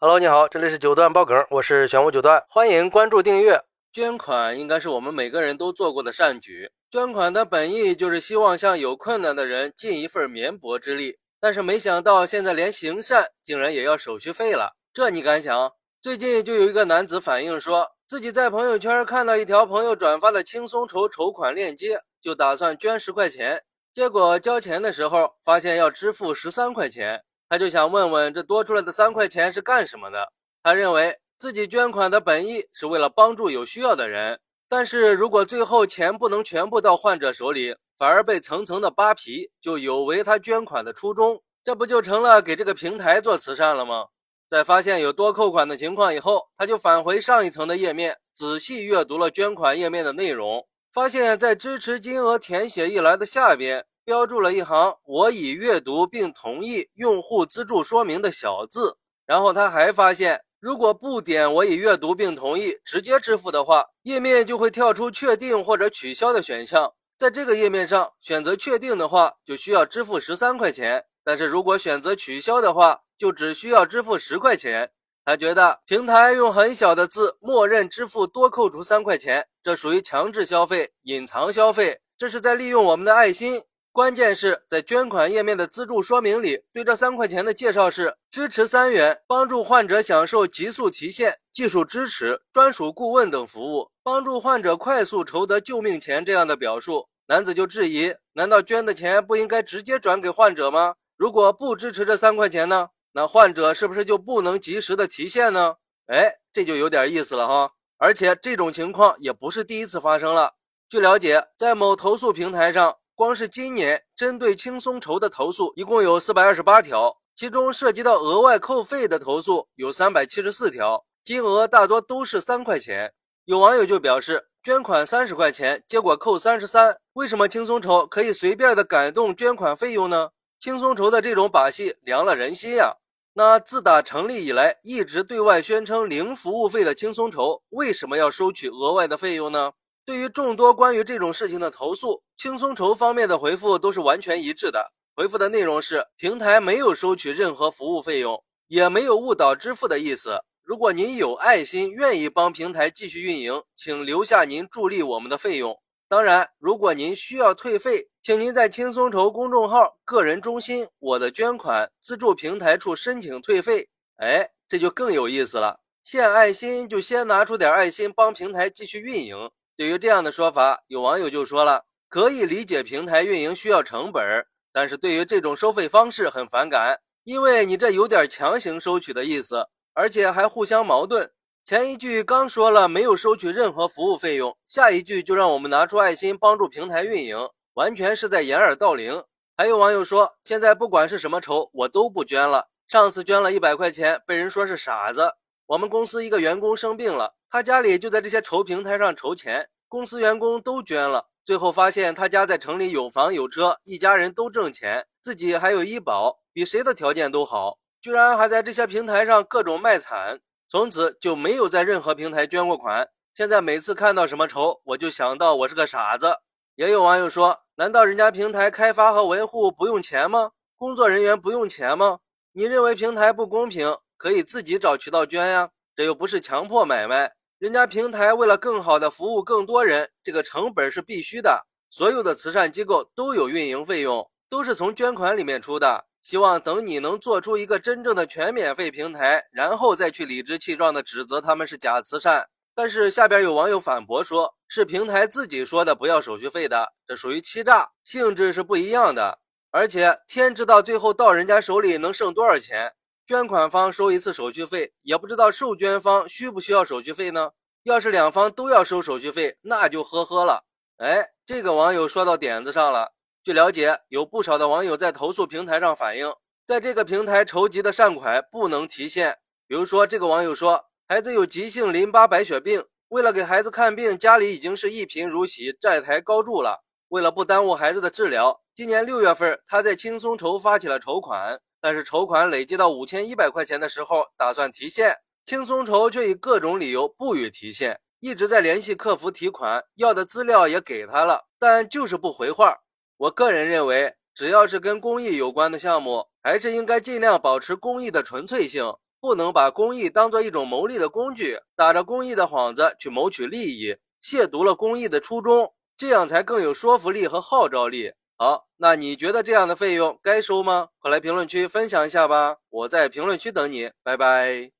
Hello，你好，这里是九段爆梗，我是玄武九段，欢迎关注订阅。捐款应该是我们每个人都做过的善举，捐款的本意就是希望向有困难的人尽一份绵薄之力。但是没想到现在连行善竟然也要手续费了，这你敢想？最近就有一个男子反映说，自己在朋友圈看到一条朋友转发的轻松筹筹款链接，就打算捐十块钱，结果交钱的时候发现要支付十三块钱。他就想问问这多出来的三块钱是干什么的？他认为自己捐款的本意是为了帮助有需要的人，但是如果最后钱不能全部到患者手里，反而被层层的扒皮，就有违他捐款的初衷，这不就成了给这个平台做慈善了吗？在发现有多扣款的情况以后，他就返回上一层的页面，仔细阅读了捐款页面的内容，发现，在支持金额填写一栏的下边。标注了一行“我已阅读并同意用户资助说明”的小字，然后他还发现，如果不点“我已阅读并同意”，直接支付的话，页面就会跳出确定或者取消的选项。在这个页面上选择确定的话，就需要支付十三块钱；但是如果选择取消的话，就只需要支付十块钱。他觉得平台用很小的字默认支付多扣除三块钱，这属于强制消费、隐藏消费，这是在利用我们的爱心。关键是在捐款页面的资助说明里，对这三块钱的介绍是支持三元，帮助患者享受急速提现、技术支持、专属顾问等服务，帮助患者快速筹得救命钱这样的表述。男子就质疑：难道捐的钱不应该直接转给患者吗？如果不支持这三块钱呢？那患者是不是就不能及时的提现呢？哎，这就有点意思了哈。而且这种情况也不是第一次发生了。据了解，在某投诉平台上。光是今年针对轻松筹的投诉一共有四百二十八条，其中涉及到额外扣费的投诉有三百七十四条，金额大多都是三块钱。有网友就表示，捐款三十块钱，结果扣三十三，为什么轻松筹可以随便的改动捐款费用呢？轻松筹的这种把戏凉了人心呀！那自打成立以来一直对外宣称零服务费的轻松筹，为什么要收取额外的费用呢？对于众多关于这种事情的投诉，轻松筹方面的回复都是完全一致的。回复的内容是：平台没有收取任何服务费用，也没有误导支付的意思。如果您有爱心，愿意帮平台继续运营，请留下您助力我们的费用。当然，如果您需要退费，请您在轻松筹公众号个人中心“我的捐款资助平台”处申请退费。哎，这就更有意思了。献爱心就先拿出点爱心，帮平台继续运营。对于这样的说法，有网友就说了：“可以理解平台运营需要成本，但是对于这种收费方式很反感，因为你这有点强行收取的意思，而且还互相矛盾。前一句刚说了没有收取任何服务费用，下一句就让我们拿出爱心帮助平台运营，完全是在掩耳盗铃。”还有网友说：“现在不管是什么筹，我都不捐了。上次捐了一百块钱，被人说是傻子。我们公司一个员工生病了。”他家里就在这些筹平台上筹钱，公司员工都捐了，最后发现他家在城里有房有车，一家人都挣钱，自己还有医保，比谁的条件都好，居然还在这些平台上各种卖惨，从此就没有在任何平台捐过款。现在每次看到什么筹，我就想到我是个傻子。也有网友说，难道人家平台开发和维护不用钱吗？工作人员不用钱吗？你认为平台不公平，可以自己找渠道捐呀，这又不是强迫买卖。人家平台为了更好的服务更多人，这个成本是必须的。所有的慈善机构都有运营费用，都是从捐款里面出的。希望等你能做出一个真正的全免费平台，然后再去理直气壮的指责他们是假慈善。但是下边有网友反驳说，是平台自己说的不要手续费的，这属于欺诈，性质是不一样的。而且天知道最后到人家手里能剩多少钱。捐款方收一次手续费，也不知道受捐方需不需要手续费呢？要是两方都要收手续费，那就呵呵了。哎，这个网友说到点子上了。据了解，有不少的网友在投诉平台上反映，在这个平台筹集的善款不能提现。比如说，这个网友说，孩子有急性淋巴白血病，为了给孩子看病，家里已经是一贫如洗，债台高筑了。为了不耽误孩子的治疗，今年六月份，他在轻松筹发起了筹款。但是筹款累计到五千一百块钱的时候，打算提现，轻松筹却以各种理由不予提现，一直在联系客服提款，要的资料也给他了，但就是不回话。我个人认为，只要是跟公益有关的项目，还是应该尽量保持公益的纯粹性，不能把公益当做一种牟利的工具，打着公益的幌子去谋取利益，亵渎了公益的初衷，这样才更有说服力和号召力。好，那你觉得这样的费用该收吗？快来评论区分享一下吧，我在评论区等你，拜拜。